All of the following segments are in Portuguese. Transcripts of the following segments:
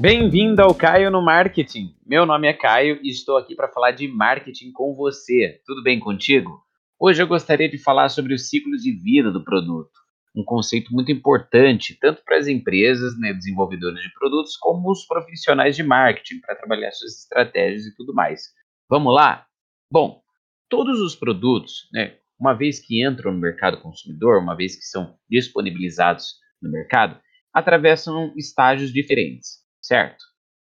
Bem-vindo ao Caio no Marketing. Meu nome é Caio e estou aqui para falar de marketing com você. Tudo bem contigo? Hoje eu gostaria de falar sobre o ciclo de vida do produto, um conceito muito importante tanto para as empresas, né, desenvolvedores de produtos, como os profissionais de marketing para trabalhar suas estratégias e tudo mais. Vamos lá? Bom, todos os produtos, né, uma vez que entram no mercado consumidor, uma vez que são disponibilizados no mercado, atravessam estágios diferentes certo?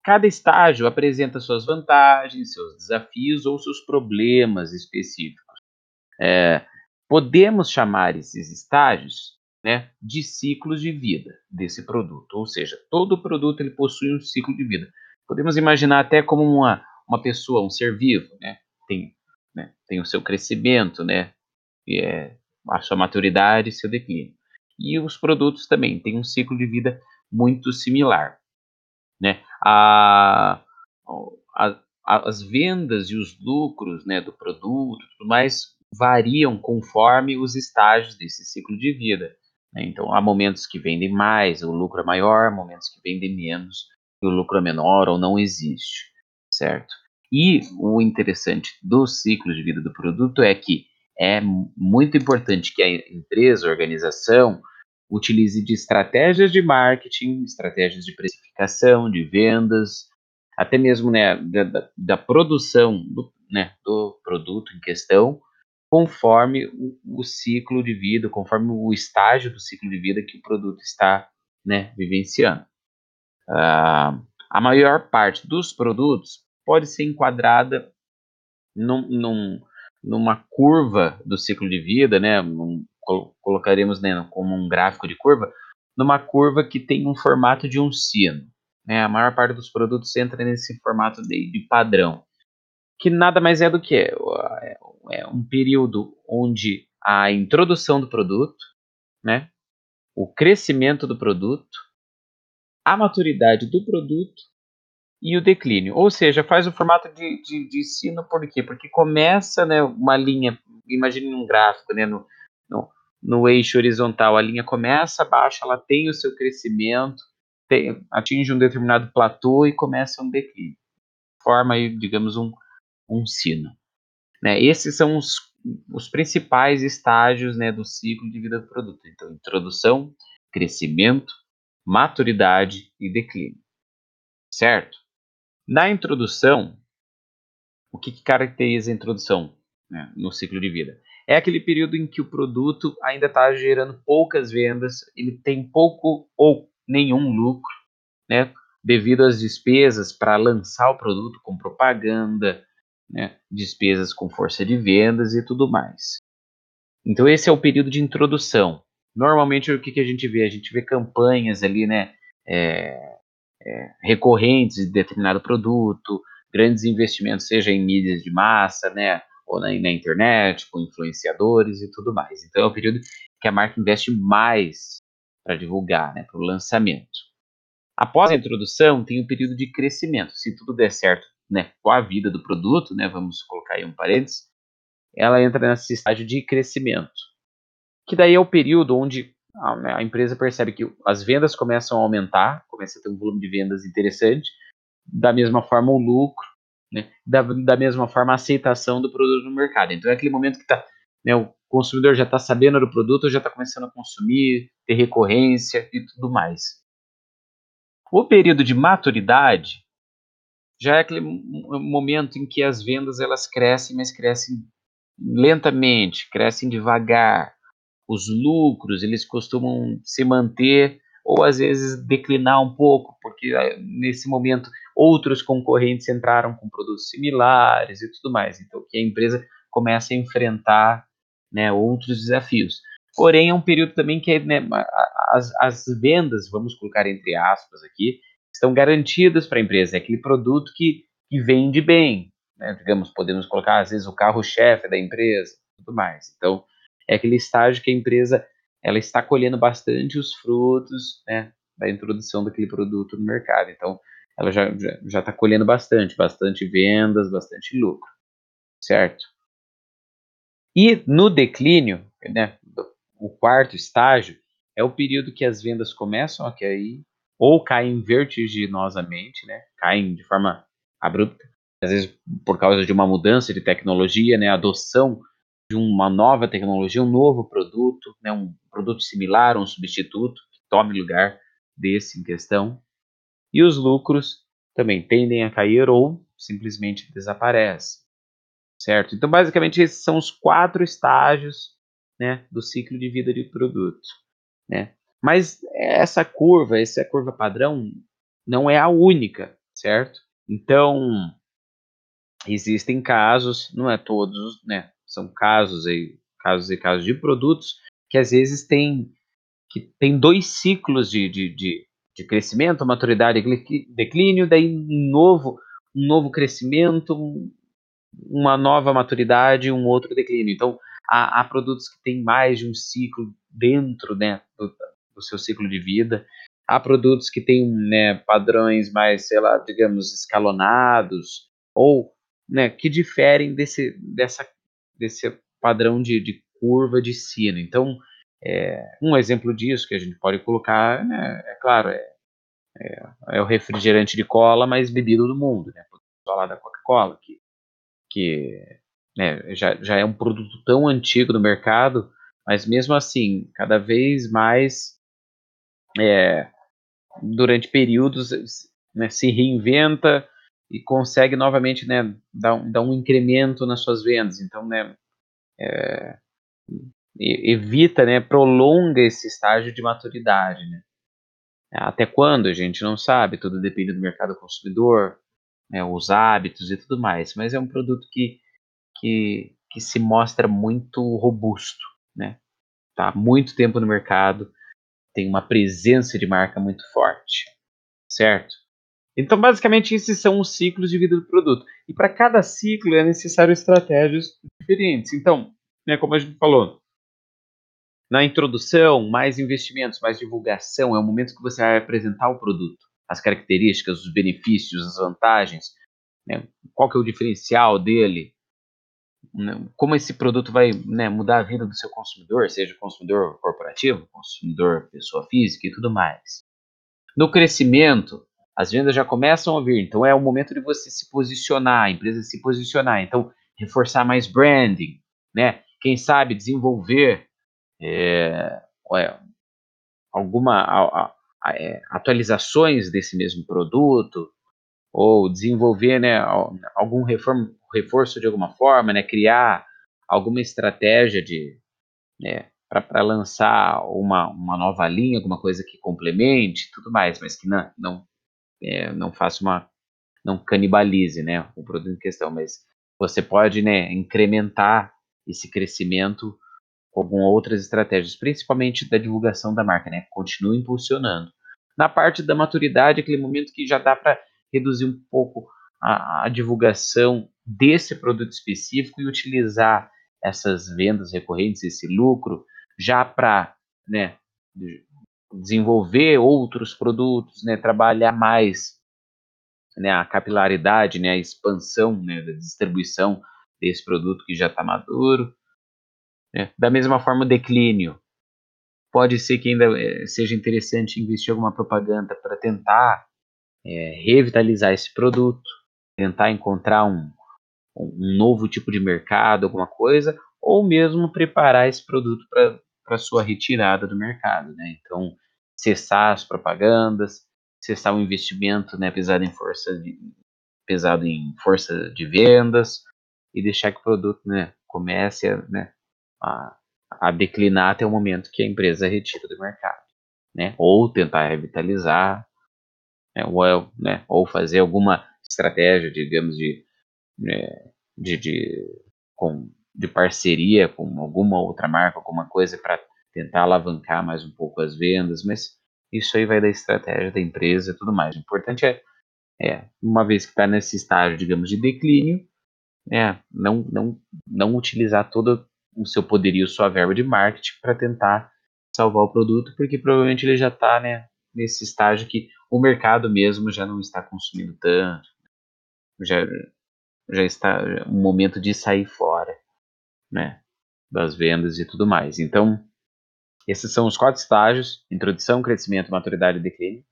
Cada estágio apresenta suas vantagens, seus desafios ou seus problemas específicos. É, podemos chamar esses estágios né, de ciclos de vida desse produto, ou seja, todo produto ele possui um ciclo de vida. Podemos imaginar até como uma, uma pessoa, um ser vivo, né, tem, né, tem o seu crescimento, né, é, a sua maturidade seu declínio. E os produtos também têm um ciclo de vida muito similar. Né? A, a, as vendas e os lucros né, do produto tudo mais variam conforme os estágios desse ciclo de vida. Né? Então, há momentos que vendem mais, o lucro é maior, momentos que vendem menos, e o lucro é menor ou não existe, certo? E o interessante do ciclo de vida do produto é que é muito importante que a empresa, a organização, utilize de estratégias de marketing, estratégias de precificação, de vendas, até mesmo né, da, da produção do, né, do produto em questão, conforme o, o, ciclo de vida, conforme o estágio do ciclo de vida que o produto está né, vivenciando. Uh, a maior parte dos produtos pode ser enquadrada num, num, numa curva do ciclo de vida, né, num, colocaremos né, como um gráfico de curva, numa curva que tem um formato de um sino. Né? A maior parte dos produtos entra nesse formato de, de padrão, que nada mais é do que é, é um período onde a introdução do produto, né, o crescimento do produto, a maturidade do produto e o declínio. Ou seja, faz o formato de, de, de sino por quê? Porque começa né, uma linha, imagine um gráfico, né, no, no, no eixo horizontal, a linha começa baixa, ela tem o seu crescimento, tem, atinge um determinado platô e começa um declínio. Forma digamos, um, um sino. Né? Esses são os, os principais estágios né, do ciclo de vida do produto. Então, introdução, crescimento, maturidade e declínio. Certo? Na introdução, o que, que caracteriza a introdução né, no ciclo de vida? É aquele período em que o produto ainda está gerando poucas vendas, ele tem pouco ou nenhum lucro, né? Devido às despesas para lançar o produto com propaganda, né? Despesas com força de vendas e tudo mais. Então esse é o período de introdução. Normalmente o que, que a gente vê? A gente vê campanhas ali, né? É, é, recorrentes de determinado produto, grandes investimentos, seja em mídias de massa, né? Ou na, na internet, com influenciadores e tudo mais. Então é o período que a marca investe mais para divulgar, né, para o lançamento. Após a introdução, tem o período de crescimento. Se tudo der certo né, com a vida do produto, né, vamos colocar aí um parênteses, ela entra nesse estágio de crescimento. Que daí é o período onde a, né, a empresa percebe que as vendas começam a aumentar, começa a ter um volume de vendas interessante, da mesma forma o lucro, né? Da, da mesma forma, a aceitação do produto no mercado. Então, é aquele momento que tá, né, o consumidor já está sabendo do produto, já está começando a consumir, ter recorrência e tudo mais. O período de maturidade já é aquele momento em que as vendas elas crescem, mas crescem lentamente, crescem devagar. Os lucros eles costumam se manter ou às vezes declinar um pouco, porque ah, nesse momento outros concorrentes entraram com produtos similares e tudo mais. Então, que a empresa começa a enfrentar né, outros desafios. Porém, é um período também que né, as, as vendas, vamos colocar entre aspas aqui, estão garantidas para a empresa. É aquele produto que, que vende bem. Né? Digamos, podemos colocar, às vezes, o carro-chefe da empresa tudo mais. Então, é aquele estágio que a empresa ela está colhendo bastante os frutos né, da introdução daquele produto no mercado. Então, ela já está já, já tá colhendo bastante, bastante vendas, bastante lucro, certo? E no declínio, né, o quarto estágio, é o período que as vendas começam a cair, ou caem vertiginosamente, né? Caem de forma abrupta, às vezes por causa de uma mudança de tecnologia, né? Adoção de uma nova tecnologia, um novo produto, né? Um produto similar, um substituto que tome lugar desse em questão. E os lucros também tendem a cair ou simplesmente desaparecem, certo? Então, basicamente, esses são os quatro estágios né, do ciclo de vida de produto. Né? Mas essa curva, essa curva padrão, não é a única, certo? Então, existem casos, não é todos, né? São casos e casos e casos de produtos que às vezes tem que tem dois ciclos de, de, de, de crescimento, maturidade e declínio, daí um novo, um novo crescimento, uma nova maturidade, um outro declínio. Então, há, há produtos que têm mais de um ciclo dentro né, do, do seu ciclo de vida. Há produtos que têm né, padrões mais, sei lá, digamos, escalonados, ou né, que diferem desse, dessa, desse padrão de, de curva de sino. Então, é, um exemplo disso que a gente pode colocar, né, é claro, é, é, é, o refrigerante de cola mais bebido do mundo, né? Falar da Coca-Cola, que, que né, já, já é um produto tão antigo no mercado, mas mesmo assim, cada vez mais, é, durante períodos, né, se reinventa e consegue novamente né, dar, dar um incremento nas suas vendas. Então, né, é, evita, né, prolonga esse estágio de maturidade. Né. Até quando a gente não sabe, tudo depende do mercado consumidor, né, os hábitos e tudo mais, mas é um produto que que, que se mostra muito robusto, né? Tá muito tempo no mercado, tem uma presença de marca muito forte, certo? Então, basicamente, esses são os ciclos de vida do produto. E para cada ciclo é necessário estratégias diferentes. Então, né, como a gente falou, na introdução, mais investimentos, mais divulgação, é o momento que você vai apresentar o produto, as características, os benefícios, as vantagens, né, qual que é o diferencial dele, né, como esse produto vai né, mudar a vida do seu consumidor, seja consumidor corporativo, consumidor pessoa física e tudo mais. No crescimento, as vendas já começam a vir, então é o momento de você se posicionar, a empresa se posicionar, então reforçar mais branding, né? Quem sabe desenvolver é, alguma a, a, é, atualizações desse mesmo produto, ou desenvolver né, algum reform, reforço de alguma forma, né, criar alguma estratégia de né, para lançar uma, uma nova linha, alguma coisa que complemente, tudo mais, mas que não não, é, não faça uma não canibalize, né, o produto em questão, mas você pode, né, incrementar esse crescimento com outras estratégias, principalmente da divulgação da marca, né, continue impulsionando. Na parte da maturidade, aquele momento que já dá para reduzir um pouco a, a divulgação desse produto específico e utilizar essas vendas recorrentes, esse lucro, já para né, desenvolver outros produtos, né, trabalhar mais né, a capilaridade, né, a expansão né, da distribuição desse produto que já está maduro. Né. Da mesma forma, o declínio. Pode ser que ainda eh, seja interessante investir alguma propaganda para tentar é, revitalizar esse produto, tentar encontrar um, um novo tipo de mercado, alguma coisa, ou mesmo preparar esse produto para sua retirada do mercado, né? Então, cessar as propagandas, cessar o investimento, né, pesado em força de, pesado em força de vendas e deixar que o produto, né, comece a, né, a, a declinar até o momento que a empresa retira do mercado, né? Ou tentar revitalizar né, ou, né, ou fazer alguma estratégia, digamos, de, né, de, de, com, de parceria com alguma outra marca, alguma coisa para tentar alavancar mais um pouco as vendas, mas isso aí vai da estratégia da empresa e tudo mais. O importante é, é uma vez que está nesse estágio, digamos, de declínio, é, não, não, não utilizar todo o seu poderio, sua verba de marketing para tentar salvar o produto, porque provavelmente ele já está né, nesse estágio que o mercado mesmo já não está consumindo tanto, já, já está um momento de sair fora, né, das vendas e tudo mais. Então, esses são os quatro estágios: introdução, crescimento, maturidade e declínio.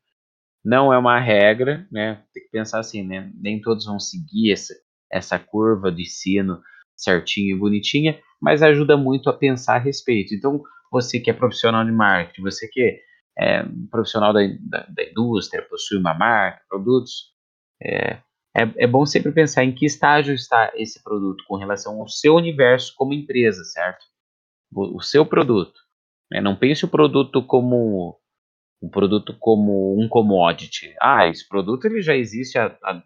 Não é uma regra, né? Tem que pensar assim, né? Nem todos vão seguir essa, essa curva de ensino certinha e bonitinha, mas ajuda muito a pensar a respeito. Então, você que é profissional de marketing, você que é profissional da, da, da indústria, possui uma marca, produtos, é, é, é, bom sempre pensar em que estágio está esse produto com relação ao seu universo como empresa, certo? O, o seu produto. Né? Não pense o produto como um produto como um commodity. Ah, esse produto ele já existe há, há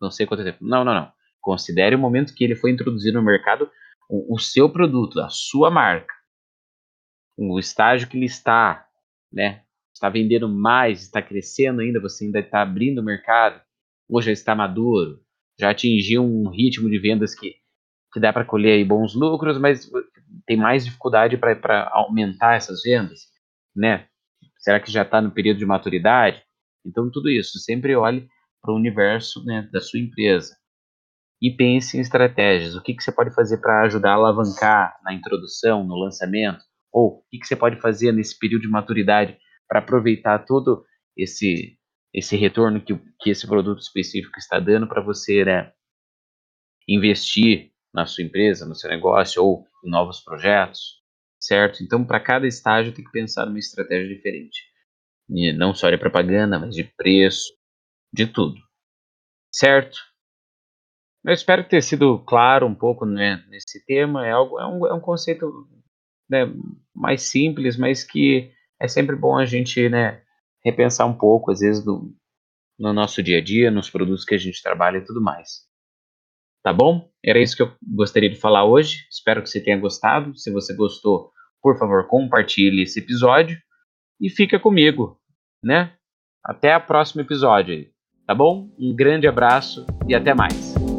não sei quanto tempo. Não, não, não. Considere o momento que ele foi introduzido no mercado, o, o seu produto, a sua marca, o estágio que ele está, né? Está vendendo mais, está crescendo ainda, você ainda está abrindo o mercado, ou já está maduro, já atingiu um ritmo de vendas que, que dá para colher aí bons lucros, mas tem mais dificuldade para aumentar essas vendas, né? Será que já está no período de maturidade? Então, tudo isso, sempre olhe para o universo né, da sua empresa e pense em estratégias. O que, que você pode fazer para ajudar a alavancar na introdução, no lançamento? Ou o que, que você pode fazer nesse período de maturidade para aproveitar todo esse, esse retorno que, que esse produto específico está dando para você né, investir na sua empresa, no seu negócio ou em novos projetos, certo? Então, para cada estágio, tem que pensar numa estratégia diferente. E não só de propaganda, mas de preço, de tudo. Certo? Eu espero ter sido claro um pouco né, nesse tema. É, algo, é, um, é um conceito né, mais simples, mas que é sempre bom a gente né, repensar um pouco, às vezes, do, no nosso dia a dia, nos produtos que a gente trabalha e tudo mais. Tá bom? Era isso que eu gostaria de falar hoje. Espero que você tenha gostado. Se você gostou, por favor, compartilhe esse episódio e fica comigo, né? Até o próximo episódio tá bom? Um grande abraço e até mais.